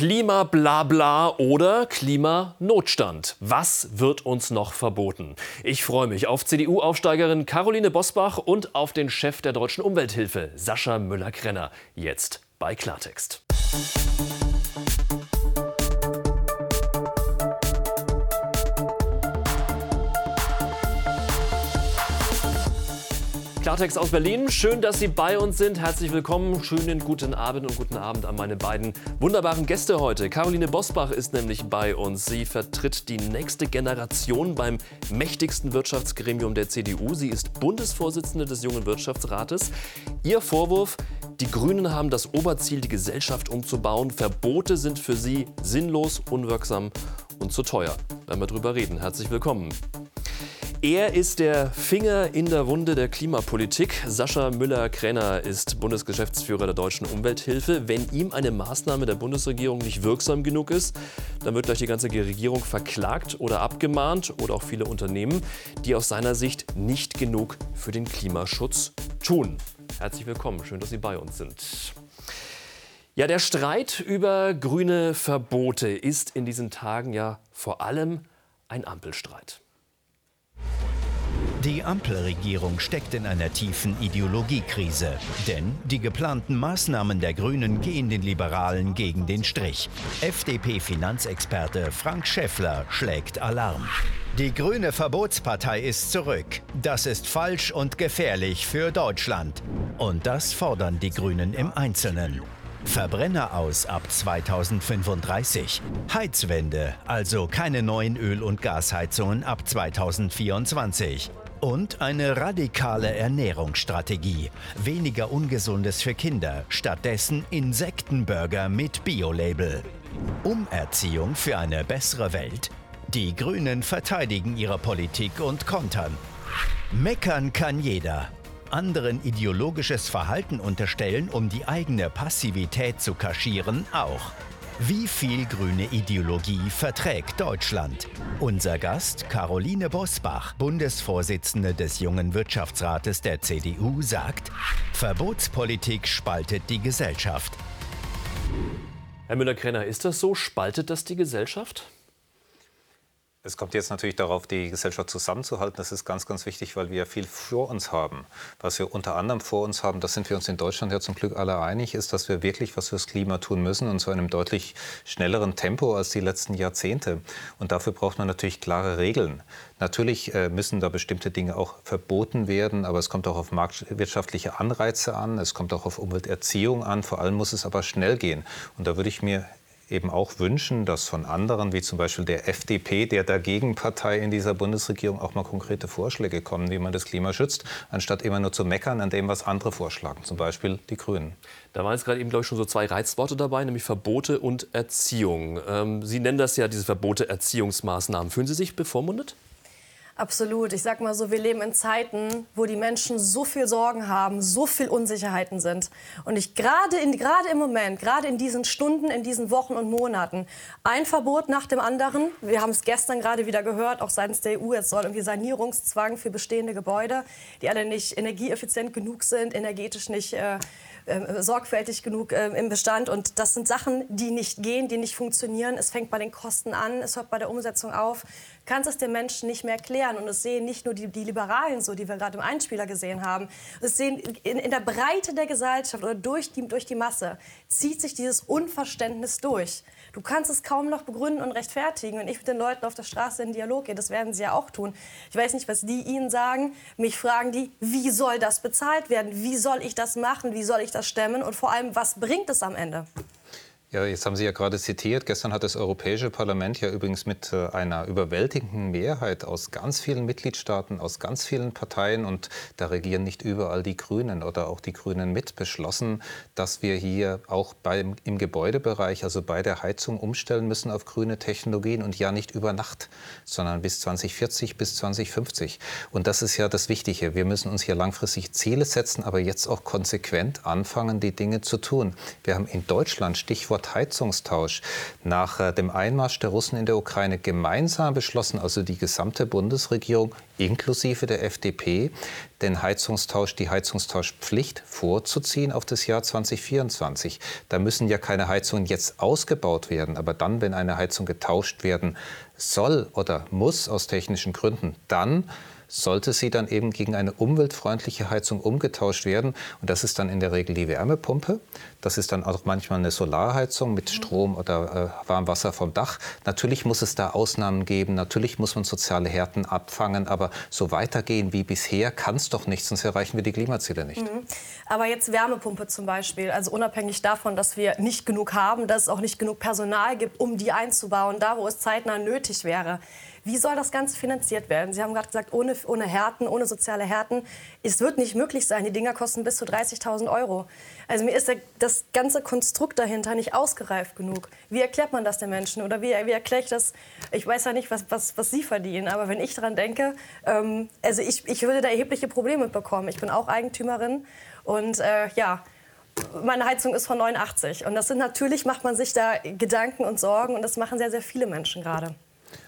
Klimablabla oder Klimanotstand. Was wird uns noch verboten? Ich freue mich auf CDU-Aufsteigerin Caroline Bosbach und auf den Chef der Deutschen Umwelthilfe, Sascha Müller-Krenner. Jetzt bei Klartext. Klartext aus Berlin. Schön, dass Sie bei uns sind. Herzlich willkommen. Schönen guten Abend und guten Abend an meine beiden wunderbaren Gäste heute. Caroline Bosbach ist nämlich bei uns. Sie vertritt die nächste Generation beim mächtigsten Wirtschaftsgremium der CDU. Sie ist Bundesvorsitzende des Jungen Wirtschaftsrates. Ihr Vorwurf, die Grünen haben das Oberziel, die Gesellschaft umzubauen. Verbote sind für sie sinnlos, unwirksam und zu teuer. Werden wir drüber reden. Herzlich willkommen. Er ist der Finger in der Wunde der Klimapolitik. Sascha Müller-Krenner ist Bundesgeschäftsführer der Deutschen Umwelthilfe. Wenn ihm eine Maßnahme der Bundesregierung nicht wirksam genug ist, dann wird gleich die ganze Regierung verklagt oder abgemahnt oder auch viele Unternehmen, die aus seiner Sicht nicht genug für den Klimaschutz tun. Herzlich willkommen, schön, dass Sie bei uns sind. Ja, der Streit über grüne Verbote ist in diesen Tagen ja vor allem ein Ampelstreit. Die Ampelregierung steckt in einer tiefen Ideologiekrise. Denn die geplanten Maßnahmen der Grünen gehen den Liberalen gegen den Strich. FDP-Finanzexperte Frank Schäffler schlägt Alarm. Die grüne Verbotspartei ist zurück. Das ist falsch und gefährlich für Deutschland. Und das fordern die Grünen im Einzelnen. Verbrenner aus ab 2035. Heizwende, also keine neuen Öl- und Gasheizungen ab 2024. Und eine radikale Ernährungsstrategie. Weniger Ungesundes für Kinder, stattdessen Insektenburger mit Biolabel. Umerziehung für eine bessere Welt. Die Grünen verteidigen ihre Politik und kontern. Meckern kann jeder. Anderen ideologisches Verhalten unterstellen, um die eigene Passivität zu kaschieren, auch. Wie viel grüne Ideologie verträgt Deutschland? Unser Gast, Caroline Bosbach, Bundesvorsitzende des Jungen Wirtschaftsrates der CDU, sagt, Verbotspolitik spaltet die Gesellschaft. Herr Müller-Krenner, ist das so? Spaltet das die Gesellschaft? Es kommt jetzt natürlich darauf, die Gesellschaft zusammenzuhalten. Das ist ganz, ganz wichtig, weil wir viel vor uns haben. Was wir unter anderem vor uns haben, das sind wir uns in Deutschland ja zum Glück alle einig, ist, dass wir wirklich was fürs Klima tun müssen und zu einem deutlich schnelleren Tempo als die letzten Jahrzehnte. Und dafür braucht man natürlich klare Regeln. Natürlich äh, müssen da bestimmte Dinge auch verboten werden, aber es kommt auch auf marktwirtschaftliche Anreize an, es kommt auch auf Umwelterziehung an. Vor allem muss es aber schnell gehen. Und da würde ich mir eben auch wünschen, dass von anderen, wie zum Beispiel der FDP, der Dagegenpartei in dieser Bundesregierung, auch mal konkrete Vorschläge kommen, wie man das Klima schützt, anstatt immer nur zu meckern an dem, was andere vorschlagen, zum Beispiel die Grünen. Da waren jetzt gerade eben, glaube ich, schon so zwei Reizworte dabei, nämlich Verbote und Erziehung. Ähm, Sie nennen das ja diese Verbote, Erziehungsmaßnahmen. Fühlen Sie sich bevormundet? Absolut. Ich sag mal so, wir leben in Zeiten, wo die Menschen so viel Sorgen haben, so viel Unsicherheiten sind. Und ich gerade in, gerade im Moment, gerade in diesen Stunden, in diesen Wochen und Monaten, ein Verbot nach dem anderen. Wir haben es gestern gerade wieder gehört, auch seitens der EU. Es soll irgendwie Sanierungszwang für bestehende Gebäude, die alle nicht energieeffizient genug sind, energetisch nicht äh, äh, sorgfältig genug äh, im Bestand. Und das sind Sachen, die nicht gehen, die nicht funktionieren. Es fängt bei den Kosten an, es hört bei der Umsetzung auf. Kannst es den Menschen nicht mehr erklären. Und es sehen nicht nur die, die Liberalen so, die wir gerade im Einspieler gesehen haben. Es sehen in, in der Breite der Gesellschaft oder durch die, durch die Masse zieht sich dieses Unverständnis durch. Du kannst es kaum noch begründen und rechtfertigen. Und ich mit den Leuten auf der Straße in Dialog gehe, das werden sie ja auch tun. Ich weiß nicht, was die ihnen sagen. Mich fragen die, wie soll das bezahlt werden? Wie soll ich das machen? Wie soll ich das stemmen? Und vor allem, was bringt es am Ende? Ja, jetzt haben Sie ja gerade zitiert. Gestern hat das Europäische Parlament ja übrigens mit äh, einer überwältigenden Mehrheit aus ganz vielen Mitgliedstaaten, aus ganz vielen Parteien und da regieren nicht überall die Grünen oder auch die Grünen mit beschlossen, dass wir hier auch beim, im Gebäudebereich, also bei der Heizung, umstellen müssen auf grüne Technologien und ja nicht über Nacht, sondern bis 2040, bis 2050. Und das ist ja das Wichtige. Wir müssen uns hier langfristig Ziele setzen, aber jetzt auch konsequent anfangen, die Dinge zu tun. Wir haben in Deutschland Stichwort Stichwort nach äh, dem Einmarsch der Russen in der Ukraine gemeinsam beschlossen, also die gesamte Bundesregierung inklusive der FDP, den Heizungstausch, die Heizungstauschpflicht vorzuziehen auf das Jahr 2024. Da müssen ja keine Heizungen jetzt ausgebaut werden, aber dann, wenn eine Heizung getauscht werden soll oder muss aus technischen Gründen, dann sollte sie dann eben gegen eine umweltfreundliche Heizung umgetauscht werden. Und das ist dann in der Regel die Wärmepumpe. Das ist dann auch manchmal eine Solarheizung mit Strom oder äh, Warmwasser vom Dach. Natürlich muss es da Ausnahmen geben. Natürlich muss man soziale Härten abfangen. Aber so weitergehen wie bisher kann es doch nicht, sonst erreichen wir die Klimaziele nicht. Mhm. Aber jetzt Wärmepumpe zum Beispiel. Also unabhängig davon, dass wir nicht genug haben, dass es auch nicht genug Personal gibt, um die einzubauen, da wo es zeitnah nötig wäre. Wie soll das Ganze finanziert werden? Sie haben gerade gesagt, ohne, ohne Härten, ohne soziale Härten. Es wird nicht möglich sein. Die Dinger kosten bis zu 30.000 Euro. Also mir ist das ganze Konstrukt dahinter nicht ausgereift genug. Wie erklärt man das den Menschen? Oder wie, wie erkläre ich das? Ich weiß ja nicht, was, was, was Sie verdienen. Aber wenn ich daran denke, ähm, also ich, ich würde da erhebliche Probleme bekommen. Ich bin auch Eigentümerin. Und äh, ja, meine Heizung ist von 89. Und das sind natürlich, macht man sich da Gedanken und Sorgen. Und das machen sehr, sehr viele Menschen gerade.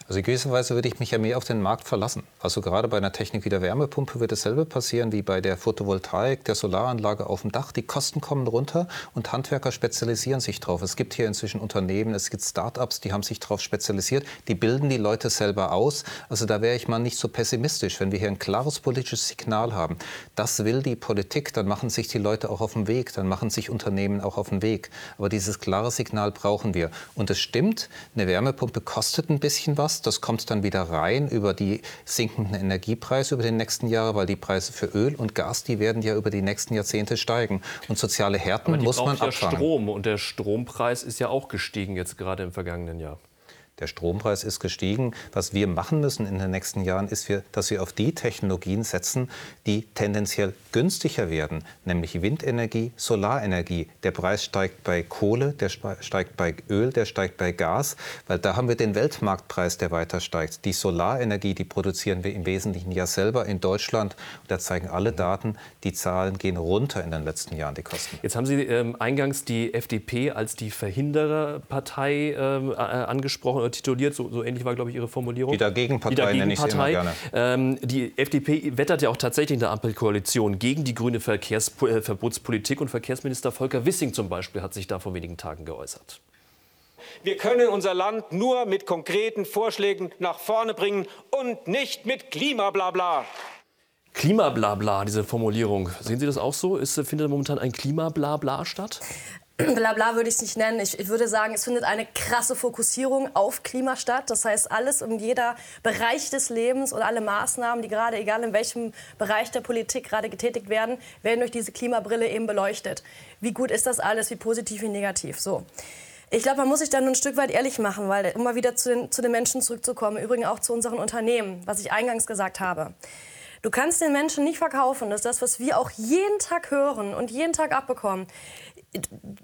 Also in gewisser Weise würde ich mich ja mehr auf den Markt verlassen. Also gerade bei einer Technik wie der Wärmepumpe wird dasselbe passieren wie bei der Photovoltaik, der Solaranlage auf dem Dach. Die Kosten kommen runter und Handwerker spezialisieren sich drauf. Es gibt hier inzwischen Unternehmen, es gibt Start-ups, die haben sich darauf spezialisiert. Die bilden die Leute selber aus. Also da wäre ich mal nicht so pessimistisch. Wenn wir hier ein klares politisches Signal haben, das will die Politik, dann machen sich die Leute auch auf den Weg, dann machen sich Unternehmen auch auf den Weg. Aber dieses klare Signal brauchen wir. Und es stimmt, eine Wärmepumpe kostet ein bisschen was das kommt dann wieder rein über die sinkenden Energiepreise über die nächsten Jahre, weil die Preise für Öl und Gas, die werden ja über die nächsten Jahrzehnte steigen. Und soziale Härten muss man ja abfangen. Strom und der Strompreis ist ja auch gestiegen jetzt gerade im vergangenen Jahr. Der Strompreis ist gestiegen. Was wir machen müssen in den nächsten Jahren, ist, dass wir auf die Technologien setzen, die tendenziell günstiger werden, nämlich Windenergie, Solarenergie. Der Preis steigt bei Kohle, der steigt bei Öl, der steigt bei Gas, weil da haben wir den Weltmarktpreis, der weiter steigt. Die Solarenergie, die produzieren wir im Wesentlichen ja selber in Deutschland. Und da zeigen alle Daten, die Zahlen gehen runter in den letzten Jahren, die Kosten. Jetzt haben Sie ähm, eingangs die FDP als die Verhindererpartei äh, angesprochen tituliert. So, so ähnlich war, glaube ich, Ihre Formulierung. Die Dagegenpartei, die Dagegen nenne ich sie immer gerne. Ähm, die FDP wettert ja auch tatsächlich in der Ampelkoalition gegen die grüne Verkehrsverbotspolitik. Und Verkehrsminister Volker Wissing zum Beispiel hat sich da vor wenigen Tagen geäußert. Wir können unser Land nur mit konkreten Vorschlägen nach vorne bringen und nicht mit Klimablabla. Klimablabla, diese Formulierung. Sehen Sie das auch so? Ist, findet momentan ein Klimablabla statt? Blabla würde ich es nicht nennen. Ich, ich, würde sagen, es findet eine krasse Fokussierung auf Klima statt. Das heißt, alles in jeder Bereich des Lebens und alle Maßnahmen, die gerade, egal in welchem Bereich der Politik gerade getätigt werden, werden durch diese Klimabrille eben beleuchtet. Wie gut ist das alles? Wie positiv, wie negativ? So. Ich glaube, man muss sich dann ein Stück weit ehrlich machen, weil immer wieder zu den, zu den Menschen zurückzukommen, übrigens auch zu unseren Unternehmen, was ich eingangs gesagt habe. Du kannst den Menschen nicht verkaufen, das ist das, was wir auch jeden Tag hören und jeden Tag abbekommen.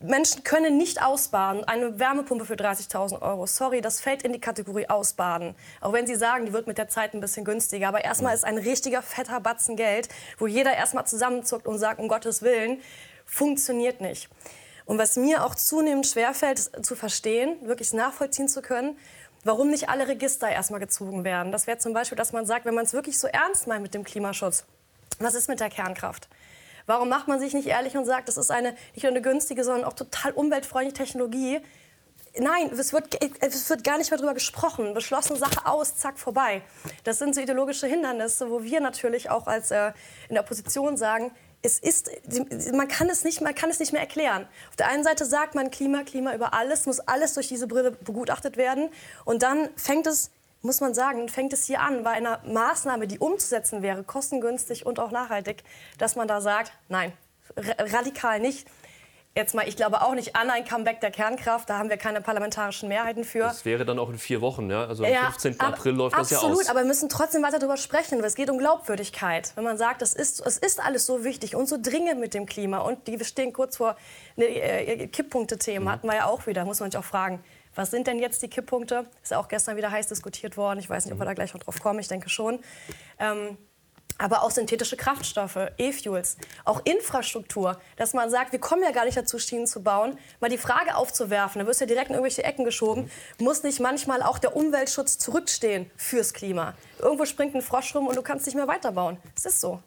Menschen können nicht ausbaden. Eine Wärmepumpe für 30.000 Euro. Sorry, das fällt in die Kategorie ausbaden. Auch wenn Sie sagen, die wird mit der Zeit ein bisschen günstiger. Aber erstmal ist ein richtiger fetter Batzen Geld, wo jeder erstmal zusammenzuckt und sagt, um Gottes Willen, funktioniert nicht. Und was mir auch zunehmend schwerfällt zu verstehen, wirklich nachvollziehen zu können, warum nicht alle Register erstmal gezogen werden. Das wäre zum Beispiel, dass man sagt, wenn man es wirklich so ernst meint mit dem Klimaschutz, was ist mit der Kernkraft? Warum macht man sich nicht ehrlich und sagt, das ist eine nicht nur eine günstige, sondern auch total umweltfreundliche Technologie? Nein, es wird, es wird gar nicht mehr darüber gesprochen. Beschlossene Sache aus, zack, vorbei. Das sind so ideologische Hindernisse, wo wir natürlich auch als äh, in der Opposition sagen, es ist, man kann es, nicht, man kann es nicht mehr erklären. Auf der einen Seite sagt man Klima, Klima über alles, muss alles durch diese Brille begutachtet werden. Und dann fängt es muss man sagen, fängt es hier an, bei einer Maßnahme, die umzusetzen wäre, kostengünstig und auch nachhaltig, dass man da sagt, nein, radikal nicht. Jetzt mal, ich glaube auch nicht an ein Comeback der Kernkraft. Da haben wir keine parlamentarischen Mehrheiten für. Das wäre dann auch in vier Wochen, ja? Also am ja, 15. April läuft absolut, das ja aus. Absolut, aber wir müssen trotzdem weiter darüber sprechen. Es geht um Glaubwürdigkeit. Wenn man sagt, es ist, es ist alles so wichtig und so dringend mit dem Klima und die, wir stehen kurz vor ne, äh, Kipppunkte-Themen, mhm. hatten wir ja auch wieder, muss man sich auch fragen. Was sind denn jetzt die Kipppunkte? Ist ja auch gestern wieder heiß diskutiert worden. Ich weiß nicht, ob wir da gleich noch drauf kommen. Ich denke schon. Ähm, aber auch synthetische Kraftstoffe, E-Fuels, auch Infrastruktur, dass man sagt, wir kommen ja gar nicht dazu, Schienen zu bauen, mal die Frage aufzuwerfen, da wirst du ja direkt in irgendwelche Ecken geschoben, muss nicht manchmal auch der Umweltschutz zurückstehen fürs Klima? Irgendwo springt ein Frosch rum und du kannst nicht mehr weiterbauen. Es ist so.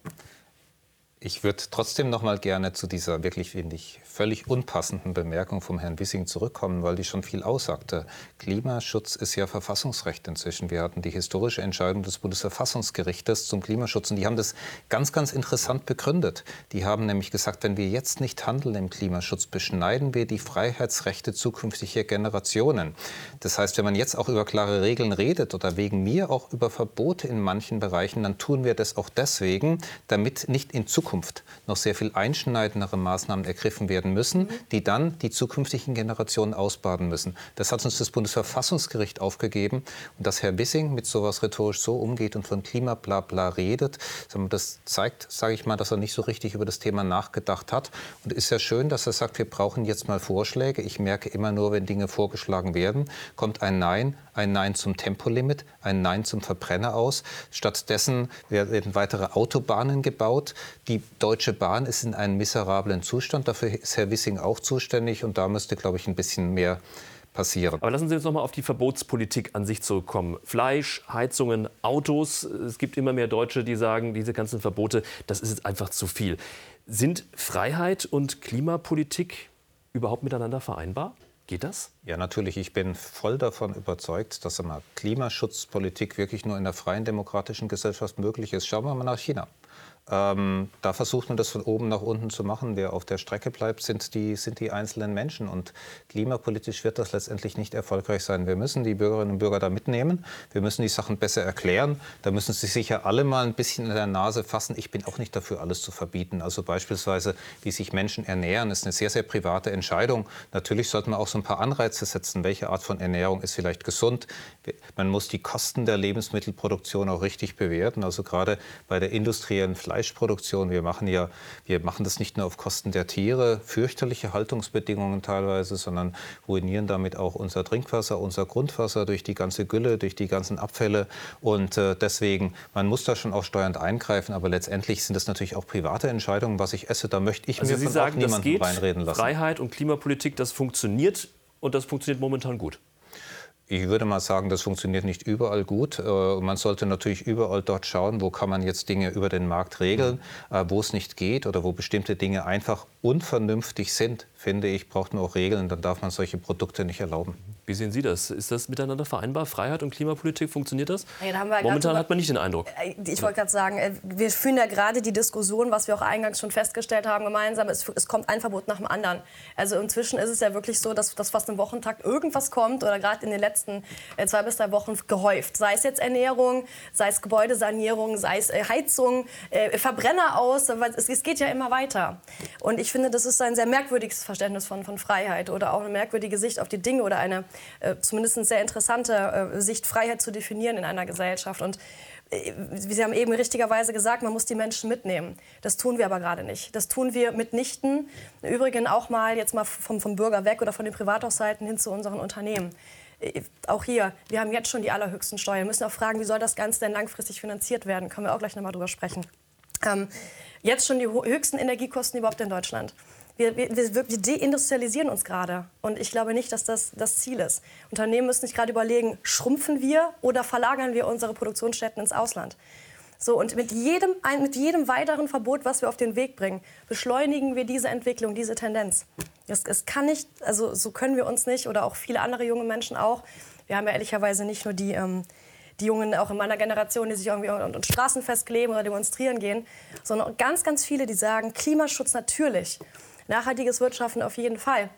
Ich würde trotzdem noch mal gerne zu dieser wirklich, finde ich, völlig unpassenden Bemerkung vom Herrn Wissing zurückkommen, weil die schon viel aussagte. Klimaschutz ist ja Verfassungsrecht inzwischen. Wir hatten die historische Entscheidung des Bundesverfassungsgerichtes zum Klimaschutz und die haben das ganz, ganz interessant begründet. Die haben nämlich gesagt, wenn wir jetzt nicht handeln im Klimaschutz, beschneiden wir die Freiheitsrechte zukünftiger Generationen. Das heißt, wenn man jetzt auch über klare Regeln redet oder wegen mir auch über Verbote in manchen Bereichen, dann tun wir das auch deswegen, damit nicht in Zukunft noch sehr viel einschneidendere Maßnahmen ergriffen werden müssen, die dann die zukünftigen Generationen ausbaden müssen. Das hat uns das Bundesverfassungsgericht aufgegeben. Und dass Herr Wissing mit sowas rhetorisch so umgeht und von Klimablabla redet, das zeigt, sage ich mal, dass er nicht so richtig über das Thema nachgedacht hat. Und es ist ja schön, dass er sagt, wir brauchen jetzt mal Vorschläge. Ich merke immer nur, wenn Dinge vorgeschlagen werden, kommt ein Nein, ein Nein zum Tempolimit, ein Nein zum Verbrenner aus. Stattdessen werden weitere Autobahnen gebaut. Die Deutsche Bahn ist in einem miserablen Zustand. Dafür ist Herr Wissing auch zuständig. Und da müsste, glaube ich, ein bisschen mehr passieren. Aber lassen Sie uns noch mal auf die Verbotspolitik an sich zurückkommen. Fleisch, Heizungen, Autos. Es gibt immer mehr Deutsche, die sagen, diese ganzen Verbote, das ist jetzt einfach zu viel. Sind Freiheit und Klimapolitik überhaupt miteinander vereinbar? Geht das? Ja, natürlich. Ich bin voll davon überzeugt, dass immer Klimaschutzpolitik wirklich nur in einer freien demokratischen Gesellschaft möglich ist. Schauen wir mal nach China. Ähm, da versucht man das von oben nach unten zu machen. Wer auf der Strecke bleibt, sind die, sind die einzelnen Menschen. Und klimapolitisch wird das letztendlich nicht erfolgreich sein. Wir müssen die Bürgerinnen und Bürger da mitnehmen. Wir müssen die Sachen besser erklären. Da müssen sie sich ja alle mal ein bisschen in der Nase fassen. Ich bin auch nicht dafür, alles zu verbieten. Also beispielsweise, wie sich Menschen ernähren, ist eine sehr, sehr private Entscheidung. Natürlich sollte man auch so ein paar Anreize setzen. Welche Art von Ernährung ist vielleicht gesund? Man muss die Kosten der Lebensmittelproduktion auch richtig bewerten. Also gerade bei der industriellen Fleisch Fleischproduktion. Wir machen ja, wir machen das nicht nur auf Kosten der Tiere, fürchterliche Haltungsbedingungen teilweise, sondern ruinieren damit auch unser Trinkwasser, unser Grundwasser durch die ganze Gülle, durch die ganzen Abfälle. Und äh, deswegen, man muss da schon auch steuernd eingreifen, aber letztendlich sind das natürlich auch private Entscheidungen, was ich esse. Da möchte ich also mir Sie von sagen, auch niemanden reinreden lassen. Freiheit und Klimapolitik, das funktioniert und das funktioniert momentan gut. Ich würde mal sagen, das funktioniert nicht überall gut. Äh, man sollte natürlich überall dort schauen, wo kann man jetzt Dinge über den Markt regeln, äh, wo es nicht geht oder wo bestimmte Dinge einfach unvernünftig sind, finde ich, braucht man auch Regeln. Dann darf man solche Produkte nicht erlauben. Wie sehen Sie das? Ist das miteinander vereinbar? Freiheit und Klimapolitik, funktioniert das? Ja, da Momentan hat man nicht den Eindruck. Äh, ich wollte gerade sagen, äh, wir führen ja gerade die Diskussion, was wir auch eingangs schon festgestellt haben, gemeinsam. Es, es, kommt ein Verbot nach dem anderen. Also inzwischen ist es ja wirklich so, dass, dass fast im Wochentakt irgendwas kommt oder gerade in den letzten äh, zwei bis drei Wochen gehäuft. Sei es jetzt Ernährung, sei es Gebäudesanierung, sei es Heizung, Verbrenner aus. Es, es geht ja immer weiter. Und ich finde, das ist ein sehr merkwürdiges Verständnis von, von Freiheit oder auch eine merkwürdige Sicht auf die Dinge oder eine äh, zumindest sehr interessante äh, Sicht, Freiheit zu definieren in einer Gesellschaft. Und äh, Sie haben eben richtigerweise gesagt, man muss die Menschen mitnehmen. Das tun wir aber gerade nicht. Das tun wir mitnichten. Übrigens auch mal jetzt mal vom, vom Bürger weg oder von den Privathaushalten hin zu unseren Unternehmen. Äh, auch hier, wir haben jetzt schon die allerhöchsten Steuern. Wir müssen auch fragen, wie soll das Ganze denn langfristig finanziert werden? Können wir auch gleich noch mal drüber sprechen. Ähm, jetzt schon die höchsten Energiekosten überhaupt in Deutschland. Wir, wir, wir, deindustrialisieren uns gerade. Und ich glaube nicht, dass das das Ziel ist. Unternehmen müssen sich gerade überlegen, schrumpfen wir oder verlagern wir unsere Produktionsstätten ins Ausland? So, und mit jedem, mit jedem weiteren Verbot, was wir auf den Weg bringen, beschleunigen wir diese Entwicklung, diese Tendenz. Es, es kann nicht, also so können wir uns nicht oder auch viele andere junge Menschen auch. Wir haben ja ehrlicherweise nicht nur die, ähm, die Jungen auch in meiner Generation, die sich irgendwie unter Straßenfest kleben oder demonstrieren gehen, sondern ganz, ganz viele, die sagen, Klimaschutz natürlich. Nachhaltiges Wirtschaften auf jeden Fall.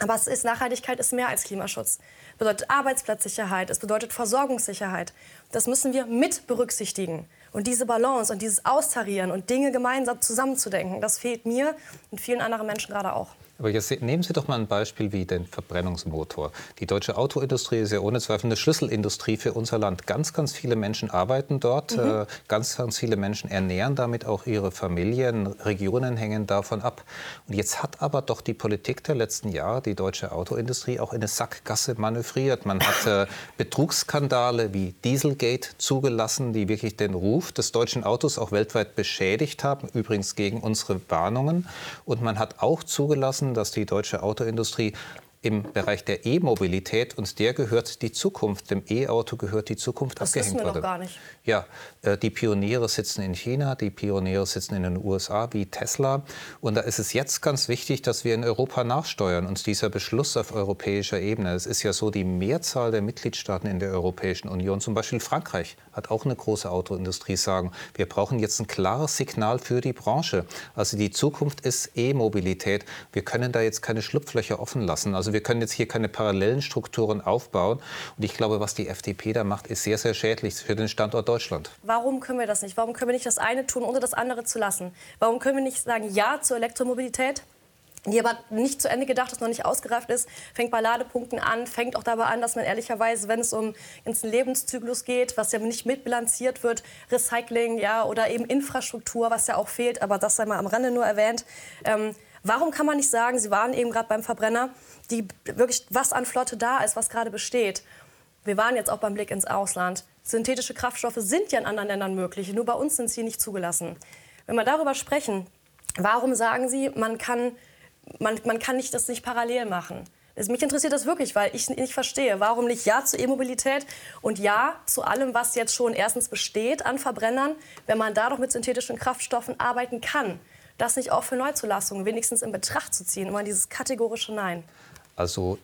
Aber es ist, Nachhaltigkeit ist mehr als Klimaschutz. Es bedeutet Arbeitsplatzsicherheit, es bedeutet Versorgungssicherheit. Das müssen wir mit berücksichtigen. Und diese Balance und dieses Austarieren und Dinge gemeinsam zusammenzudenken, das fehlt mir und vielen anderen Menschen gerade auch. Aber jetzt nehmen Sie doch mal ein Beispiel wie den Verbrennungsmotor. Die deutsche Autoindustrie ist ja ohne Zweifel eine Schlüsselindustrie für unser Land. Ganz, ganz viele Menschen arbeiten dort. Mhm. Äh, ganz, ganz viele Menschen ernähren damit auch ihre Familien. Regionen hängen davon ab. Und jetzt hat aber doch die Politik der letzten Jahre die deutsche Autoindustrie auch in eine Sackgasse manövriert. Man hat äh, Betrugsskandale wie Dieselgate zugelassen, die wirklich den Ruf des deutschen Autos auch weltweit beschädigt haben. Übrigens gegen unsere Warnungen. Und man hat auch zugelassen, dass die deutsche Autoindustrie im Bereich der E-Mobilität und der gehört die Zukunft, dem E-Auto gehört die Zukunft das abgehängt wissen wir Doch gar nicht. Ja, äh, die Pioniere sitzen in China, die Pioniere sitzen in den USA wie Tesla. Und da ist es jetzt ganz wichtig, dass wir in Europa nachsteuern. Und dieser Beschluss auf europäischer Ebene, es ist ja so, die Mehrzahl der Mitgliedstaaten in der Europäischen Union, zum Beispiel Frankreich, hat auch eine große Autoindustrie, sagen, wir brauchen jetzt ein klares Signal für die Branche. Also die Zukunft ist E-Mobilität. Wir können da jetzt keine Schlupflöcher offen lassen. Also wir können jetzt hier keine parallelen Strukturen aufbauen. Und ich glaube, was die FDP da macht, ist sehr, sehr schädlich für den Standort Deutschland. Warum können wir das nicht? Warum können wir nicht das eine tun, ohne das andere zu lassen? Warum können wir nicht sagen Ja zur Elektromobilität? die aber nicht zu Ende gedacht ist, noch nicht ausgereift ist, fängt bei Ladepunkten an, fängt auch dabei an, dass man ehrlicherweise, wenn es um den Lebenszyklus geht, was ja nicht mitbilanziert wird, Recycling ja, oder eben Infrastruktur, was ja auch fehlt, aber das sei mal am Rande nur erwähnt. Ähm, warum kann man nicht sagen, Sie waren eben gerade beim Verbrenner, die wirklich was an Flotte da ist, was gerade besteht. Wir waren jetzt auch beim Blick ins Ausland. Synthetische Kraftstoffe sind ja in anderen Ländern möglich, nur bei uns sind sie nicht zugelassen. Wenn wir darüber sprechen, warum sagen Sie, man kann, man, man kann nicht, das nicht parallel machen? Mich interessiert das wirklich, weil ich nicht verstehe, warum nicht Ja zur E-Mobilität und Ja zu allem, was jetzt schon erstens besteht an Verbrennern, wenn man da doch mit synthetischen Kraftstoffen arbeiten kann. Das nicht auch für Neuzulassungen wenigstens in Betracht zu ziehen, immer dieses kategorische Nein. Also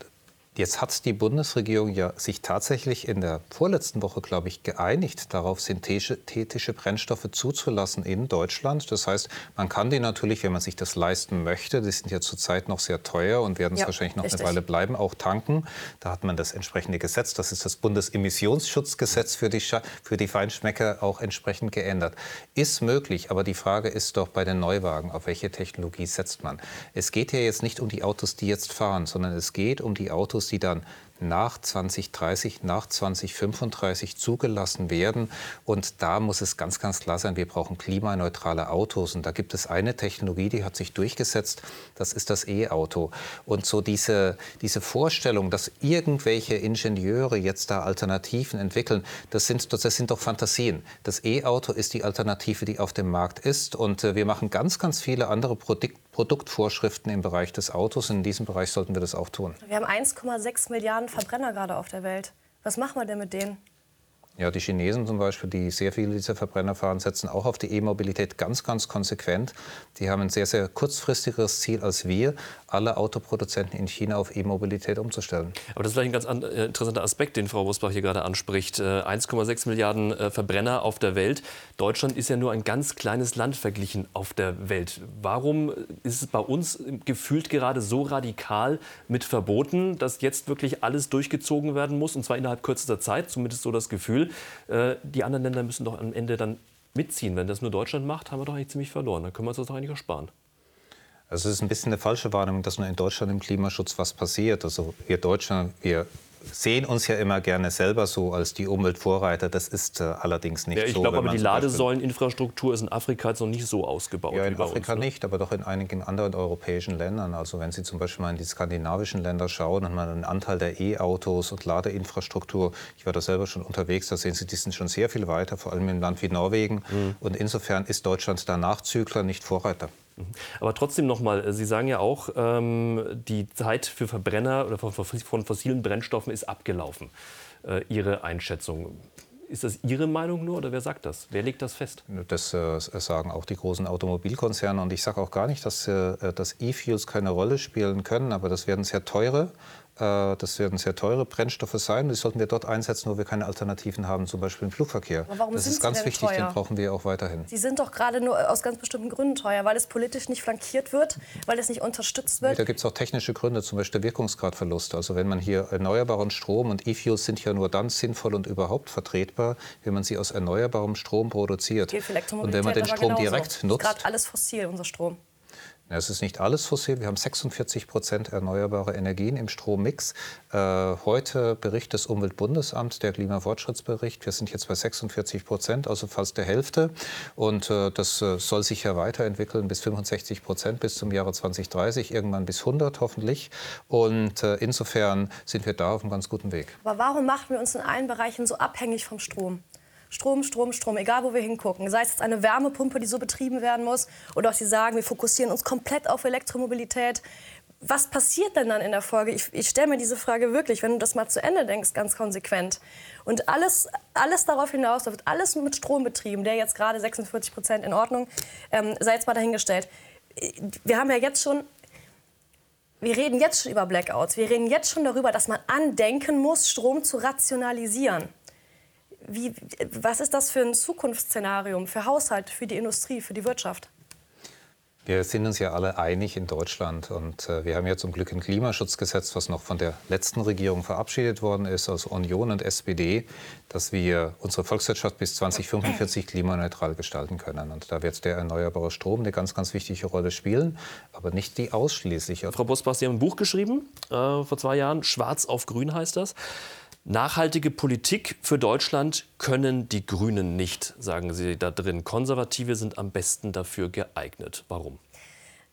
Jetzt hat die Bundesregierung ja sich tatsächlich in der vorletzten Woche, glaube ich, geeinigt darauf, synthetische Brennstoffe zuzulassen in Deutschland. Das heißt, man kann die natürlich, wenn man sich das leisten möchte, die sind ja zurzeit noch sehr teuer und werden es ja, wahrscheinlich noch richtig. eine Weile bleiben, auch tanken. Da hat man das entsprechende Gesetz, das ist das Bundesemissionsschutzgesetz für die, für die Feinschmecker auch entsprechend geändert. Ist möglich, aber die Frage ist doch bei den Neuwagen, auf welche Technologie setzt man? Es geht ja jetzt nicht um die Autos, die jetzt fahren, sondern es geht um die Autos, die dann nach 2030, nach 2035 zugelassen werden. Und da muss es ganz, ganz klar sein, wir brauchen klimaneutrale Autos. Und da gibt es eine Technologie, die hat sich durchgesetzt, das ist das E-Auto. Und so diese, diese Vorstellung, dass irgendwelche Ingenieure jetzt da Alternativen entwickeln, das sind, das sind doch Fantasien. Das E-Auto ist die Alternative, die auf dem Markt ist. Und äh, wir machen ganz, ganz viele andere Produkte Produktvorschriften im Bereich des Autos. In diesem Bereich sollten wir das auch tun. Wir haben 1,6 Milliarden Verbrenner gerade auf der Welt. Was machen wir denn mit denen? Ja, die Chinesen zum Beispiel, die sehr viele dieser Verbrenner fahren, setzen auch auf die E-Mobilität ganz, ganz konsequent. Die haben ein sehr, sehr kurzfristigeres Ziel als wir, alle Autoproduzenten in China auf E-Mobilität umzustellen. Aber das ist vielleicht ein ganz äh, interessanter Aspekt, den Frau Busbach hier gerade anspricht. 1,6 äh, Milliarden äh, Verbrenner auf der Welt. Deutschland ist ja nur ein ganz kleines Land verglichen auf der Welt. Warum ist es bei uns gefühlt gerade so radikal mit Verboten, dass jetzt wirklich alles durchgezogen werden muss, und zwar innerhalb kürzester Zeit, zumindest so das Gefühl? Die anderen Länder müssen doch am Ende dann mitziehen. Wenn das nur Deutschland macht, haben wir doch eigentlich ziemlich verloren. Dann können wir uns das doch eigentlich auch sparen. Also es ist ein bisschen eine falsche Wahrnehmung, dass nur in Deutschland im Klimaschutz was passiert. Also wir Deutschland, wir sehen uns ja immer gerne selber so als die Umweltvorreiter. Das ist äh, allerdings nicht ja, ich so. Ich glaube aber, die Ladesäuleninfrastruktur ist in Afrika jetzt noch nicht so ausgebaut. Ja, in Afrika uns, ne? nicht, aber doch in einigen anderen europäischen Ländern. Also wenn Sie zum Beispiel mal in die skandinavischen Länder schauen und mal den Anteil der E-Autos und Ladeinfrastruktur, ich war da selber schon unterwegs, da sehen Sie, die sind schon sehr viel weiter, vor allem im Land wie Norwegen. Mhm. Und insofern ist Deutschland da Nachzügler, nicht Vorreiter. Mhm. Aber trotzdem nochmal, äh, Sie sagen ja auch, ähm, die Zeit für Verbrenner oder von, fossilen Brennstoffen ist abgelaufen. Äh, Ihre Einschätzung. Ist das Ihre Meinung nur oder wer sagt das? Wer legt das fest? Das äh, sagen auch die großen Automobilkonzerne. Und ich sage auch gar nicht, dass, äh, dass E-Fuels keine Rolle spielen können, aber das werden sehr teure äh, das werden sehr teure Brennstoffe sein. Die sollten wir dort einsetzen, wo wir keine Alternativen haben, zum Beispiel im Flugverkehr. Aber warum das sind ist ganz Sie wichtig, teuer? den brauchen wir auch weiterhin. Sie sind doch gerade nur aus ganz bestimmten Gründen teuer, weil es politisch nicht flankiert wird, weil es nicht unterstützt wird. Nee, da gibt es auch technische Gründe, zum Beispiel der Wirkungsgradverlust. Also wenn man hier erneuerbaren Strom und E-Fuels sind ja nur dann sinnvoll und überhaupt vertretbar, wenn man sie aus erneuerbarem Strom produziert. und wenn man den Strom direkt nutzt. Ist gerade alles fossil, unser Strom. Es ist nicht alles fossil. Wir haben 46 Prozent erneuerbare Energien im Strommix. Äh, heute Bericht des Umweltbundesamts, der Klimafortschrittsbericht. Wir sind jetzt bei 46 Prozent, also fast der Hälfte. Und äh, das äh, soll sich ja weiterentwickeln bis 65 Prozent bis zum Jahre 2030, irgendwann bis 100 hoffentlich. Und äh, insofern sind wir da auf einem ganz guten Weg. Aber warum machen wir uns in allen Bereichen so abhängig vom Strom? Strom, Strom, Strom, egal wo wir hingucken. Sei es jetzt eine Wärmepumpe, die so betrieben werden muss, oder auch Sie sagen, wir fokussieren uns komplett auf Elektromobilität. Was passiert denn dann in der Folge? Ich, ich stelle mir diese Frage wirklich, wenn du das mal zu Ende denkst, ganz konsequent. Und alles, alles darauf hinaus, da wird alles mit Strom betrieben, der jetzt gerade 46 Prozent in Ordnung, ähm, sei jetzt mal dahingestellt. Wir haben ja jetzt schon wir reden jetzt schon über Blackouts. Wir reden jetzt schon darüber, dass man andenken muss, Strom zu rationalisieren wie, was ist das für ein Zukunftsszenario für Haushalt, für die Industrie, für die Wirtschaft? Wir sind uns ja alle einig in Deutschland und äh, wir haben ja zum Glück ein Klimaschutzgesetz, was noch von der letzten Regierung verabschiedet worden ist, aus Union und SPD, dass wir unsere Volkswirtschaft bis 2045 klimaneutral gestalten können. Und da wird der erneuerbare Strom eine ganz, ganz wichtige Rolle spielen, aber nicht die ausschließliche. Frau Bosbach, Sie haben ein Buch geschrieben äh, vor zwei Jahren, Schwarz auf Grün heißt das. Nachhaltige Politik für Deutschland können die Grünen nicht, sagen Sie da drin. Konservative sind am besten dafür geeignet. Warum?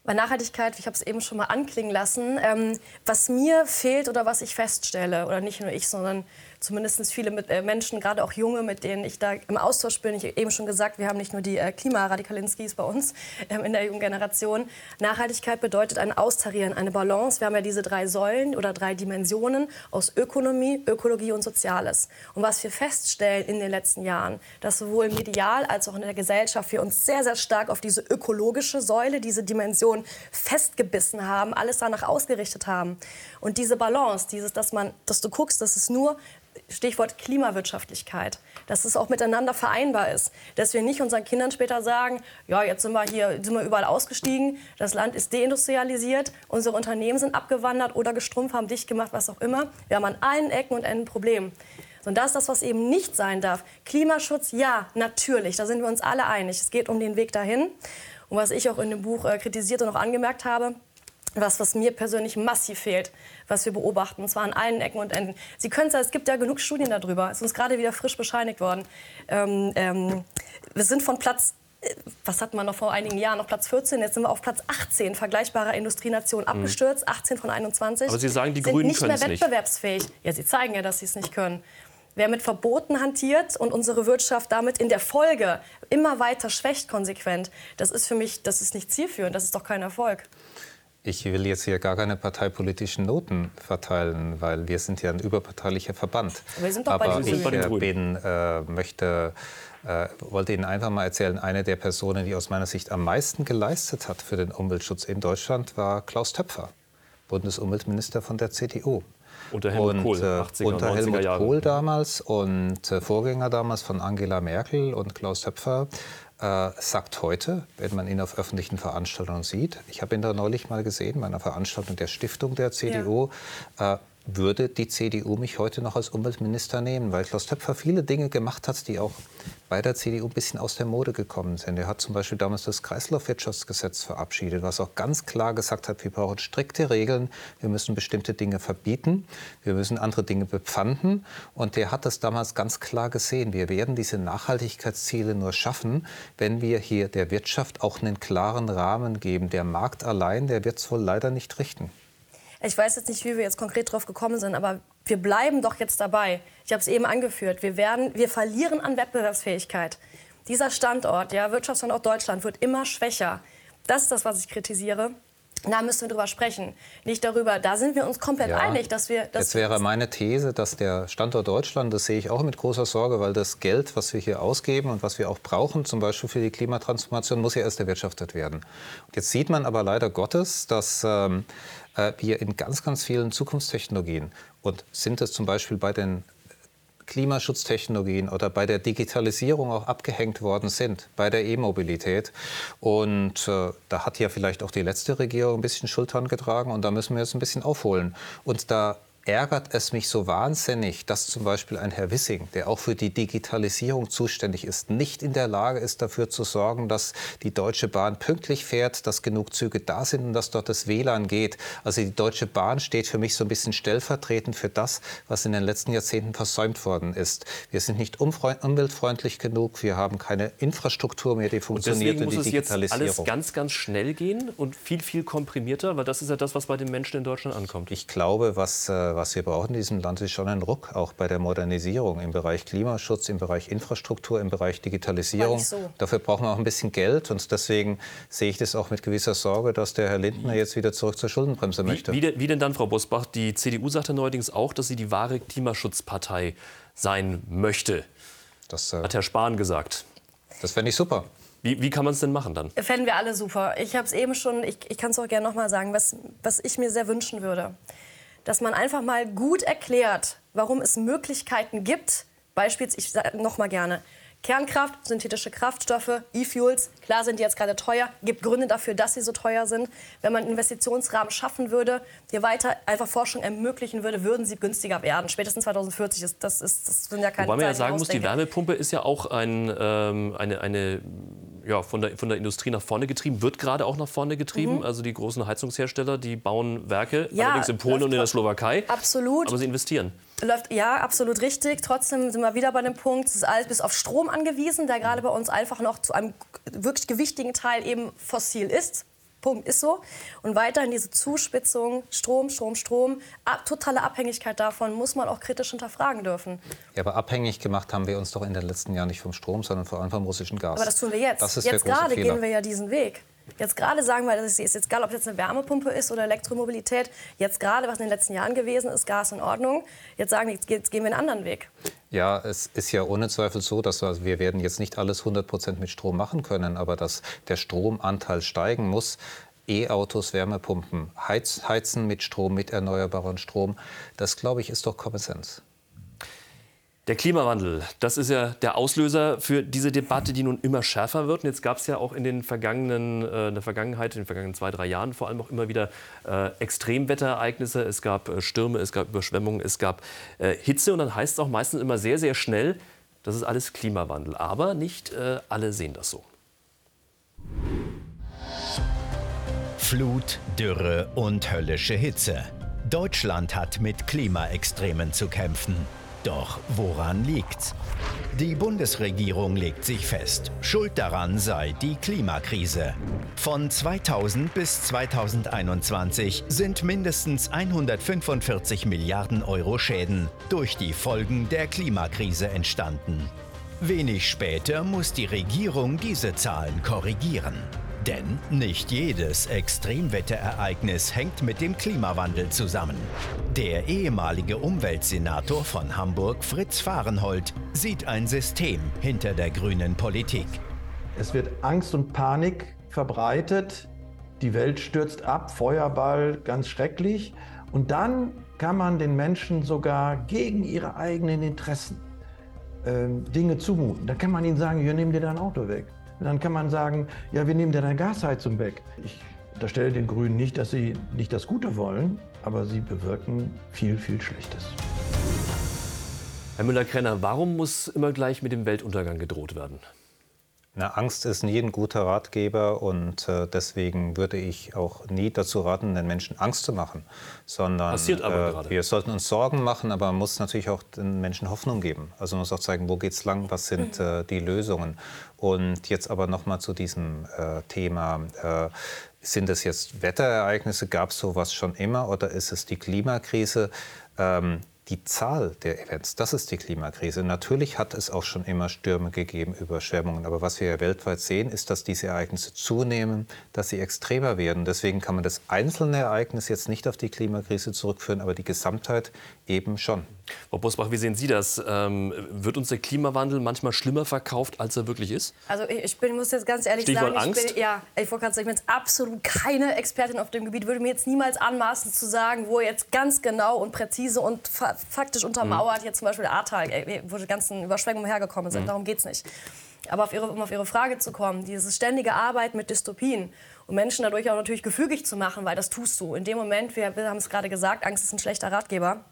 Bei Nachhaltigkeit, ich habe es eben schon mal anklingen lassen, ähm, was mir fehlt oder was ich feststelle, oder nicht nur ich, sondern zumindest viele mit, äh, Menschen, gerade auch junge, mit denen ich da im Austausch bin. Ich habe eben schon gesagt, wir haben nicht nur die äh, Klimaradikalinskis bei uns ähm, in der jungen Generation. Nachhaltigkeit bedeutet ein Austarieren, eine Balance. Wir haben ja diese drei Säulen oder drei Dimensionen aus Ökonomie, Ökologie und Soziales. Und was wir feststellen in den letzten Jahren, dass sowohl medial als auch in der Gesellschaft wir uns sehr, sehr stark auf diese ökologische Säule, diese Dimension festgebissen haben, alles danach ausgerichtet haben. Und diese Balance, dieses, dass man, dass du guckst, dass es nur Stichwort Klimawirtschaftlichkeit, dass es auch miteinander vereinbar ist, dass wir nicht unseren Kindern später sagen, ja, jetzt sind wir hier sind wir überall ausgestiegen, das Land ist deindustrialisiert, unsere Unternehmen sind abgewandert oder gestrumpft, haben dicht gemacht, was auch immer. Wir haben an allen Ecken und Enden ein Problem. Und das ist das, was eben nicht sein darf. Klimaschutz, ja, natürlich, da sind wir uns alle einig. Es geht um den Weg dahin. Und was ich auch in dem Buch äh, kritisiert und auch angemerkt habe, was, was mir persönlich massiv fehlt, was wir beobachten, und zwar an allen Ecken und Enden. Sie können es gibt ja genug Studien darüber, es ist uns gerade wieder frisch bescheinigt worden. Ähm, ähm, wir sind von Platz äh, was hatten wir noch vor einigen Jahren, noch Platz 14, jetzt sind wir auf Platz 18 vergleichbarer Industrienation mhm. abgestürzt, 18 von 21. Aber Sie sagen, die sind Grünen nicht mehr wettbewerbsfähig. Nicht. Ja, Sie zeigen ja, dass sie es nicht können. Wer mit Verboten hantiert und unsere Wirtschaft damit in der Folge immer weiter schwächt konsequent, das ist für mich, das ist nicht zielführend, das ist doch kein Erfolg. Ich will jetzt hier gar keine parteipolitischen Noten verteilen, weil wir sind ja ein überparteilicher Verband. Aber, wir sind doch Aber bei ich äh, bin, äh, möchte, äh, wollte Ihnen einfach mal erzählen, eine der Personen, die aus meiner Sicht am meisten geleistet hat für den Umweltschutz in Deutschland, war Klaus Töpfer, Bundesumweltminister von der CDU. Unter Helmut und, Kohl, 80er, äh, unter Helmut Kohl damals und äh, Vorgänger damals von Angela Merkel und Klaus Töpfer äh, sagt heute, wenn man ihn auf öffentlichen Veranstaltungen sieht, ich habe ihn da neulich mal gesehen, bei einer Veranstaltung der Stiftung der CDU, ja. äh, würde die CDU mich heute noch als Umweltminister nehmen, weil Klaus Töpfer viele Dinge gemacht hat, die auch bei der CDU ein bisschen aus der Mode gekommen sind. Er hat zum Beispiel damals das Kreislaufwirtschaftsgesetz verabschiedet, was auch ganz klar gesagt hat, wir brauchen strikte Regeln, wir müssen bestimmte Dinge verbieten, wir müssen andere Dinge bepfanden. Und der hat das damals ganz klar gesehen. Wir werden diese Nachhaltigkeitsziele nur schaffen, wenn wir hier der Wirtschaft auch einen klaren Rahmen geben. Der Markt allein, der wird es wohl leider nicht richten. Ich weiß jetzt nicht, wie wir jetzt konkret drauf gekommen sind, aber wir bleiben doch jetzt dabei. Ich habe es eben angeführt. Wir, werden, wir verlieren an Wettbewerbsfähigkeit. Dieser Standort, ja, Wirtschaftsstandort Deutschland, wird immer schwächer. Das ist das, was ich kritisiere. Da müssen wir drüber sprechen. Nicht darüber, da sind wir uns komplett ja, einig, dass wir. Dass Jetzt wäre meine These, dass der Standort Deutschland, das sehe ich auch mit großer Sorge, weil das Geld, was wir hier ausgeben und was wir auch brauchen, zum Beispiel für die Klimatransformation, muss ja erst erwirtschaftet werden. Und jetzt sieht man aber leider Gottes, dass ähm, äh, wir in ganz, ganz vielen Zukunftstechnologien und sind es zum Beispiel bei den Klimaschutztechnologien oder bei der Digitalisierung auch abgehängt worden sind, bei der E-Mobilität. Und äh, da hat ja vielleicht auch die letzte Regierung ein bisschen Schuld dran getragen und da müssen wir jetzt ein bisschen aufholen. Und da ärgert es mich so wahnsinnig, dass zum Beispiel ein Herr Wissing, der auch für die Digitalisierung zuständig ist, nicht in der Lage ist, dafür zu sorgen, dass die Deutsche Bahn pünktlich fährt, dass genug Züge da sind und dass dort das WLAN geht. Also die Deutsche Bahn steht für mich so ein bisschen stellvertretend für das, was in den letzten Jahrzehnten versäumt worden ist. Wir sind nicht umweltfreundlich genug, wir haben keine Infrastruktur mehr, die funktioniert. Und deswegen muss es jetzt alles ganz, ganz schnell gehen und viel, viel komprimierter, weil das ist ja das, was bei den Menschen in Deutschland ankommt. Ich glaube, was, äh, was wir brauchen in diesem Land ist schon ein Ruck, auch bei der Modernisierung im Bereich Klimaschutz, im Bereich Infrastruktur, im Bereich Digitalisierung. So. Dafür brauchen wir auch ein bisschen Geld und deswegen sehe ich das auch mit gewisser Sorge, dass der Herr Lindner jetzt wieder zurück zur Schuldenbremse wie, möchte. Wie, wie denn dann, Frau Bosbach? Die CDU sagte neuerdings auch, dass sie die wahre Klimaschutzpartei sein möchte. Das äh, hat Herr Spahn gesagt. Das fände ich super. Wie, wie, kann man es denn machen dann? Fänden wir alle super. Ich habe es eben schon, ich, ich kann es auch gerne noch mal sagen, was, was ich mir sehr wünschen würde dass man einfach mal gut erklärt, warum es Möglichkeiten gibt, beispielsweise, ich sage noch mal gerne, Kernkraft, synthetische Kraftstoffe, E-Fuels, klar sind die jetzt gerade teuer, gibt Gründe dafür, dass sie so teuer sind. Wenn man einen Investitionsrahmen schaffen würde, der weiter einfach Forschung ermöglichen würde, würden sie günstiger werden. Spätestens 2040, ist, das, ist, das sind ja keine Wobei man ja sagen muss, die Wärmepumpe ist ja auch ein, ähm, eine, eine ja, von, der, von der Industrie nach vorne getrieben, wird gerade auch nach vorne getrieben. Mhm. Also die großen Heizungshersteller, die bauen Werke, ja, allerdings in Polen und in der Slowakei. Absolut. Aber sie investieren. Läuft, ja, absolut richtig. Trotzdem sind wir wieder bei dem Punkt, es ist alles bis auf Strom angewiesen, der gerade bei uns einfach noch zu einem wirklich gewichtigen Teil eben fossil ist. Punkt, ist so. Und weiterhin diese Zuspitzung, Strom, Strom, Strom, totale Abhängigkeit davon muss man auch kritisch hinterfragen dürfen. Ja, aber abhängig gemacht haben wir uns doch in den letzten Jahren nicht vom Strom, sondern vor allem vom russischen Gas. Aber das tun wir jetzt. jetzt gerade gehen wir ja diesen Weg. Jetzt gerade sagen wir, das ist jetzt egal, ob es jetzt eine Wärmepumpe ist oder Elektromobilität. Jetzt gerade, was in den letzten Jahren gewesen ist, Gas in Ordnung. Jetzt sagen wir, jetzt gehen wir einen anderen Weg. Ja, es ist ja ohne Zweifel so, dass wir, wir werden jetzt nicht alles 100 Prozent mit Strom machen können, aber dass der Stromanteil steigen muss, E-Autos, Wärmepumpen, Heiz, Heizen mit Strom, mit erneuerbarem Strom, das glaube ich ist doch Common Sense. Der Klimawandel, das ist ja der Auslöser für diese Debatte, die nun immer schärfer wird. Und jetzt gab es ja auch in, den vergangenen, äh, in der Vergangenheit, in den vergangenen zwei, drei Jahren vor allem auch immer wieder äh, Extremwetterereignisse. Es gab äh, Stürme, es gab Überschwemmungen, es gab Hitze. Und dann heißt es auch meistens immer sehr, sehr schnell, das ist alles Klimawandel. Aber nicht alle sehen das so. Flut, Dürre und höllische Hitze. Deutschland hat mit Klimaextremen zu kämpfen. Doch woran liegt's? Die Bundesregierung legt sich fest, Schuld daran sei die Klimakrise. Von 2000 bis 2021 sind mindestens 145 Milliarden Euro Schäden durch die Folgen der Klimakrise entstanden. Wenig später muss die Regierung diese Zahlen korrigieren. Denn nicht jedes Extremwetterereignis hängt mit dem Klimawandel zusammen. Der ehemalige Umweltsenator von Hamburg, Fritz Fahrenhold, sieht ein System hinter der grünen Politik. Es wird Angst und Panik verbreitet, die Welt stürzt ab, Feuerball, ganz schrecklich. Und dann kann man den Menschen sogar gegen ihre eigenen Interessen äh, Dinge zumuten. Da kann man ihnen sagen, hier nimm dir dein Auto weg. Dann kann man sagen, ja, wir nehmen deine Gasheizung weg. Ich unterstelle den Grünen nicht, dass sie nicht das Gute wollen, aber sie bewirken viel, viel Schlechtes. Herr Müller-Krenner, warum muss immer gleich mit dem Weltuntergang gedroht werden? Na, Angst ist nie ein guter Ratgeber und äh, deswegen würde ich auch nie dazu raten, den Menschen Angst zu machen, sondern Passiert aber äh, gerade. wir sollten uns Sorgen machen, aber man muss natürlich auch den Menschen Hoffnung geben. Also man muss auch zeigen, wo geht es lang, was sind äh, die Lösungen. Und jetzt aber noch mal zu diesem äh, Thema. Äh, sind es jetzt Wetterereignisse? Gab es sowas schon immer oder ist es die Klimakrise? Ähm, die Zahl der Events, das ist die Klimakrise. Natürlich hat es auch schon immer Stürme gegeben, Überschwemmungen. Aber was wir ja weltweit sehen, ist, dass diese Ereignisse zunehmen, dass sie extremer werden. Deswegen kann man das einzelne Ereignis jetzt nicht auf die Klimakrise zurückführen, aber die Gesamtheit eben schon. Frau Bosbach, wie sehen Sie das? Ähm, wird uns der Klimawandel manchmal schlimmer verkauft, als er wirklich ist? Also ich bin, muss jetzt ganz ehrlich Stichwort sagen, Angst? ich bin, ja, ich wollte gerade sagen, ich bin jetzt absolut keine Expertin auf dem Gebiet, würde mir jetzt niemals anmaßen zu sagen, wo jetzt ganz genau und präzise und fa faktisch untermauert mhm. jetzt zum Beispiel Ahrtal, wo die ganzen Überschwemmungen hergekommen sind. Mhm. Darum geht es nicht. Aber auf ihre, um auf Ihre Frage zu kommen, dieses ständige Arbeiten mit Dystopien und Menschen dadurch auch natürlich gefügig zu machen, weil das tust du. In dem Moment, wir, wir haben es gerade gesagt, Angst ist ein schlechter Ratgeber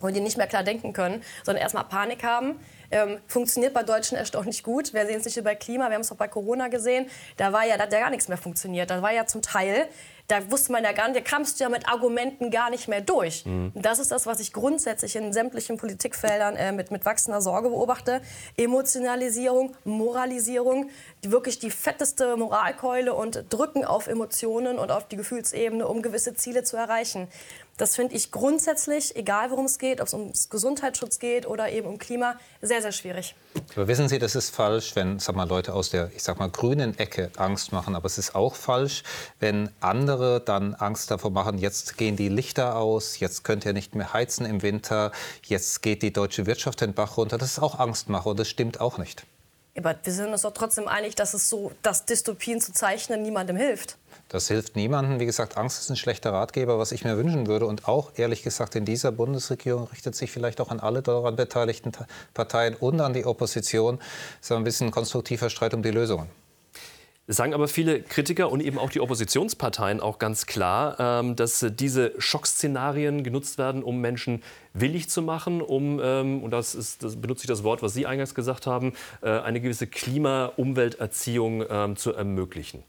und die nicht mehr klar denken können, sondern erstmal Panik haben. Ähm, funktioniert bei Deutschen erstaunlich gut. Wir sehen es nicht nur bei Klima, wir haben es auch bei Corona gesehen. Da war ja, da hat ja gar nichts mehr funktioniert. Da war ja zum Teil da wusste man ja gar nicht, da kamst du ja mit Argumenten gar nicht mehr durch. Mhm. Das ist das, was ich grundsätzlich in sämtlichen Politikfeldern äh, mit, mit wachsender Sorge beobachte. Emotionalisierung, Moralisierung, die, wirklich die fetteste Moralkeule und Drücken auf Emotionen und auf die Gefühlsebene, um gewisse Ziele zu erreichen. Das finde ich grundsätzlich, egal worum es geht, ob es um Gesundheitsschutz geht oder eben um Klima, sehr, sehr schwierig. Aber wissen Sie, das ist falsch, wenn sag mal, Leute aus der ich sag mal, grünen Ecke Angst machen. Aber es ist auch falsch, wenn andere dann Angst davor machen, jetzt gehen die Lichter aus, jetzt könnt ihr nicht mehr heizen im Winter, jetzt geht die deutsche Wirtschaft den Bach runter. Das ist auch Angstmacher und das stimmt auch nicht. Aber wir sind uns doch trotzdem einig, dass es so, dass Dystopien zu zeichnen niemandem hilft. Das hilft niemandem. Wie gesagt, Angst ist ein schlechter Ratgeber, was ich mir wünschen würde. Und auch, ehrlich gesagt, in dieser Bundesregierung richtet sich vielleicht auch an alle daran beteiligten Parteien und an die Opposition, so ein bisschen konstruktiver Streit um die Lösungen. Sagen aber viele Kritiker und eben auch die Oppositionsparteien auch ganz klar, ähm, dass diese Schockszenarien genutzt werden, um Menschen willig zu machen, um, ähm, und das, ist, das benutze ich das Wort, was Sie eingangs gesagt haben, äh, eine gewisse Klima-Umwelterziehung ähm, zu ermöglichen.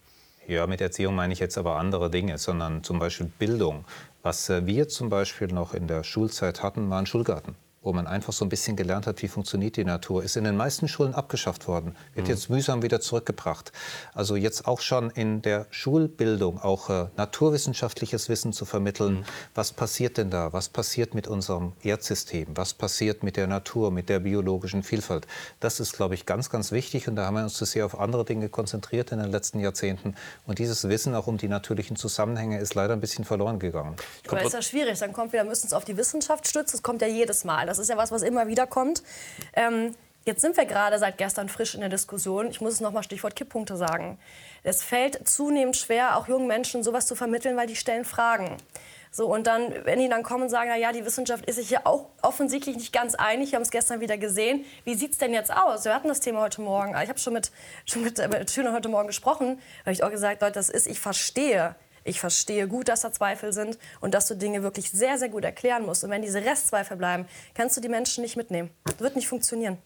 Ja, mit Erziehung meine ich jetzt aber andere Dinge, sondern zum Beispiel Bildung. Was äh, wir zum Beispiel noch in der Schulzeit hatten, war ein Schulgarten wo man einfach so ein bisschen gelernt hat, wie funktioniert die Natur, ist in den meisten Schulen abgeschafft worden, wird mhm. jetzt mühsam wieder zurückgebracht. Also jetzt auch schon in der Schulbildung auch äh, naturwissenschaftliches Wissen zu vermitteln. Mhm. Was passiert denn da? Was passiert mit unserem Erdsystem? Was passiert mit der Natur, mit der biologischen Vielfalt? Das ist, glaube ich, ganz, ganz wichtig. Und da haben wir uns zu sehr auf andere Dinge konzentriert in den letzten Jahrzehnten. Und dieses Wissen auch um die natürlichen Zusammenhänge ist leider ein bisschen verloren gegangen. Aber ist ja schwierig. Dann kommt wieder, müssen es auf die Wissenschaft stützen. Das kommt ja jedes Mal. Das ist ja was, was immer wieder kommt. Ähm, jetzt sind wir gerade seit gestern frisch in der Diskussion. Ich muss es noch mal Stichwort Kipppunkte sagen. Es fällt zunehmend schwer, auch jungen Menschen sowas zu vermitteln, weil die stellen Fragen. So, und dann, wenn die dann kommen und sagen, na ja, die Wissenschaft ist sich hier auch offensichtlich nicht ganz einig, wir haben es gestern wieder gesehen, wie sieht es denn jetzt aus? Wir hatten das Thema heute Morgen, ich habe schon mit, schon mit, mit Schülern heute Morgen gesprochen, habe ich auch gesagt, Leute, das ist, ich verstehe, ich verstehe gut, dass da Zweifel sind und dass du Dinge wirklich sehr, sehr gut erklären musst. Und wenn diese Restzweifel bleiben, kannst du die Menschen nicht mitnehmen. Das wird nicht funktionieren.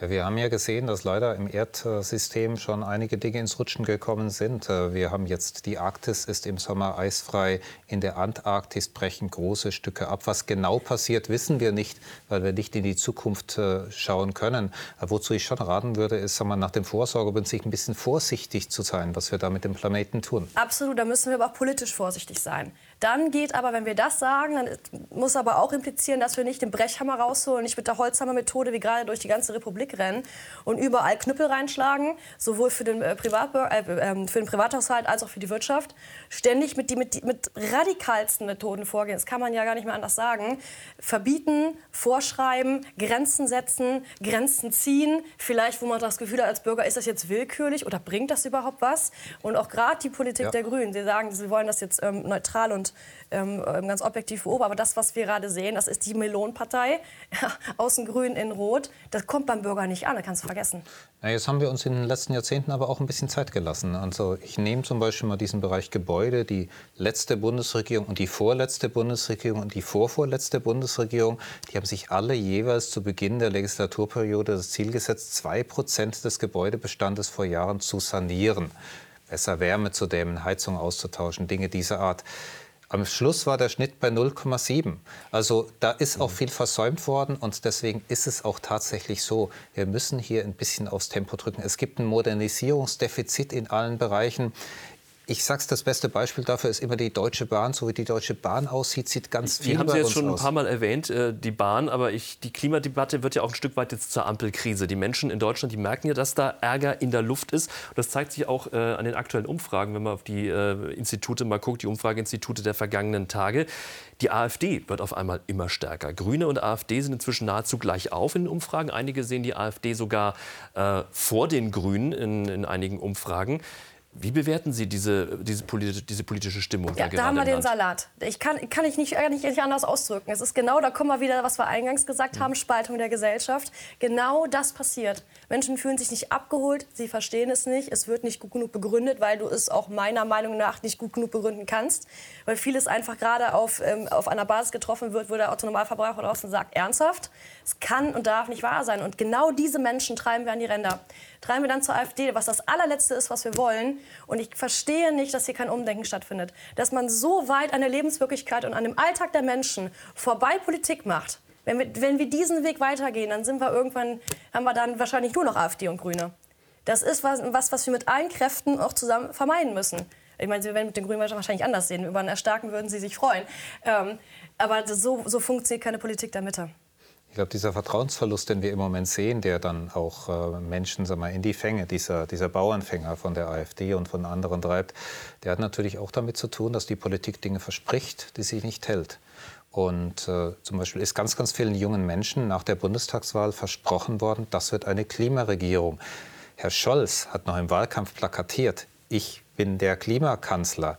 Ja, wir haben ja gesehen, dass leider im Erdsystem schon einige Dinge ins Rutschen gekommen sind. Äh, wir haben jetzt die Arktis ist im Sommer eisfrei, in der Antarktis brechen große Stücke ab. Was genau passiert, wissen wir nicht, weil wir nicht in die Zukunft äh, schauen können. Wozu ich schon raten würde, ist, sagen wir, nach dem Vorsorgeprinzip ein bisschen vorsichtig zu sein, was wir da mit dem Planeten tun. Absolut, da müssen wir aber auch politisch vorsichtig sein. Dann geht aber, wenn wir das sagen, dann muss aber auch implizieren, dass wir nicht den Brechhammer rausholen, nicht mit der Holzhammer-Methode wie gerade durch die ganze Republik rennen und überall Knüppel reinschlagen, sowohl für den, äh, Privat, äh, äh, für den Privathaushalt als auch für die Wirtschaft. Ständig mit, die, mit, mit radikalsten Methoden vorgehen, das kann man ja gar nicht mehr anders sagen. Verbieten, vorschreiben, Grenzen setzen, Grenzen ziehen. Vielleicht, wo man das Gefühl hat als Bürger, ist das jetzt willkürlich oder bringt das überhaupt was? Und auch gerade die Politik ja. der Grünen, sie sagen, sie wollen das jetzt ähm, neutral und ähm, ähm, ganz objektiv beobachten. Aber das, was wir gerade sehen, das ist die Melonpartei, ja, außen grün, in rot. Das kommt beim Bürger nicht an, das kannst du vergessen. Na, jetzt haben wir uns in den letzten Jahrzehnten aber auch ein bisschen Zeit gelassen. Also ich nehme zum Beispiel mal diesen Bereich Gebäude. Die letzte Bundesregierung und die vorletzte Bundesregierung und die vorvorletzte Bundesregierung, die haben sich alle jeweils zu Beginn der Legislaturperiode das Ziel gesetzt, zwei Prozent des Gebäudebestandes vor Jahren zu sanieren besser Wärme zu dämmen, Heizung auszutauschen, Dinge dieser Art. Am Schluss war der Schnitt bei 0,7. Also da ist auch viel versäumt worden und deswegen ist es auch tatsächlich so, wir müssen hier ein bisschen aufs Tempo drücken. Es gibt ein Modernisierungsdefizit in allen Bereichen. Ich sag's, das beste Beispiel dafür ist immer die Deutsche Bahn. So wie die Deutsche Bahn aussieht, sieht ganz viel Die haben Sie jetzt schon ein paar Mal erwähnt, äh, die Bahn. Aber ich, die Klimadebatte wird ja auch ein Stück weit jetzt zur Ampelkrise. Die Menschen in Deutschland, die merken ja, dass da Ärger in der Luft ist. Und das zeigt sich auch äh, an den aktuellen Umfragen, wenn man auf die äh, Institute mal guckt, die Umfrageinstitute der vergangenen Tage. Die AfD wird auf einmal immer stärker. Grüne und AfD sind inzwischen nahezu gleich auf in den Umfragen. Einige sehen die AfD sogar vor den Grünen in, in einigen Umfragen. Wie bewerten Sie diese, diese, politische, diese politische Stimmung? Ja, da, da haben wir den? Salat. Ich kann, kann ich nicht, nicht, nicht anders ausdrücken. Es ist genau, da kommen wir wieder, was wir eingangs gesagt haben, Spaltung der Gesellschaft. Genau das passiert. Menschen fühlen sich nicht abgeholt, sie verstehen es nicht, es wird nicht gut genug begründet, weil du es auch meiner Meinung nach nicht gut genug begründen kannst. Weil vieles einfach gerade auf, ähm, auf einer Basis getroffen wird, wo der Autonomalverbraucher draußen sagt, ernsthaft, es kann und darf nicht wahr sein. Und genau diese Menschen treiben wir an die Ränder. Treiben wir dann zur AfD, was das allerletzte ist, was wir wollen. Und ich verstehe nicht, dass hier kein Umdenken stattfindet. Dass man so weit an der Lebenswirklichkeit und an dem Alltag der Menschen vorbei Politik macht. Wenn wir, wenn wir diesen Weg weitergehen, dann sind wir irgendwann, haben wir dann wahrscheinlich nur noch AfD und Grüne. Das ist was, was, wir mit allen Kräften auch zusammen vermeiden müssen. Ich meine, Sie werden mit den Grünen wahrscheinlich anders sehen. Über ein Erstarken würden Sie sich freuen. Ähm, aber so, so funktioniert keine Politik der Mitte. Ich glaube, dieser Vertrauensverlust, den wir im Moment sehen, der dann auch äh, Menschen sag mal, in die Fänge dieser, dieser Bauernfänger von der AfD und von anderen treibt, der hat natürlich auch damit zu tun, dass die Politik Dinge verspricht, die sie nicht hält. Und äh, zum Beispiel ist ganz, ganz vielen jungen Menschen nach der Bundestagswahl versprochen worden, das wird eine Klimaregierung. Herr Scholz hat noch im Wahlkampf plakatiert, ich bin der Klimakanzler.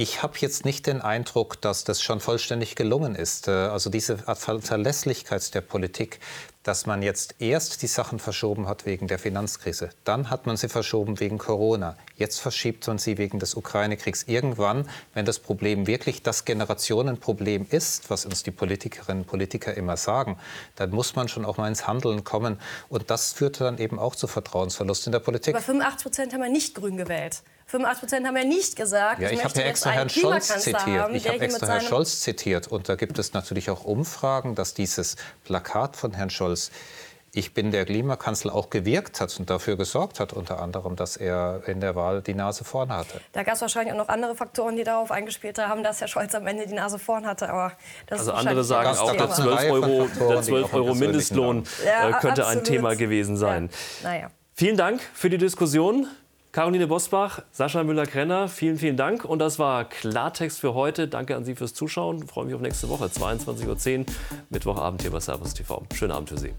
Ich habe jetzt nicht den Eindruck, dass das schon vollständig gelungen ist. Äh, Also diese Verlässlichkeit der Politik, dass man jetzt erst die Sachen verschoben hat wegen der Finanzkrise, dann hat man sie verschoben wegen Corona, jetzt verschiebt man sie wegen des Ukraine-Kriegs. Irgendwann, wenn das Problem wirklich das Generationenproblem ist, was uns die Politikerinnen und Politiker immer sagen, dann muss man schon auch mal ins Handeln kommen. Und das führt dann eben auch zu Vertrauensverlust in der Politik. Aber 85 Prozent haben ja nicht grün gewählt. 85 Prozent haben ja nicht gesagt, Ja, ich habe möchte ja jetzt extra einen Herrn Scholz Klimakanzler zitiert. haben, Ich der habe extra Herrn Scholz zitiert. Und da gibt es natürlich auch Umfragen, dass dieses Plakat von Herrn Scholz, ich bin der Klimakanzler, auch gewirkt hat und dafür gesorgt hat, unter anderem, dass er in der Wahl die Nase vorne hatte. Da gab es wahrscheinlich auch noch andere Faktoren, die darauf eingespielt haben, dass Herr Scholz am Ende die Nase vorn hatte. Aber das Also ist andere sagen ein auch, der gab's anderes eine 12 Reihe von Euro, der die 12 auch im Euro Mindestlohn Ja, äh, könnte ein absolut. Thema gewesen sein. Ja. Naja. Vielen Dank für die Diskussion. Caroline Bosbach, Sascha Müller-Krenner, vielen, vielen Dank. Und das war Klartext für heute. Danke an Sie fürs Zuschauen. Ich freue mich auf nächste Woche, 22.10 Uhr, Mittwochabend hier bei Servus TV. Schönen Abend für Sie.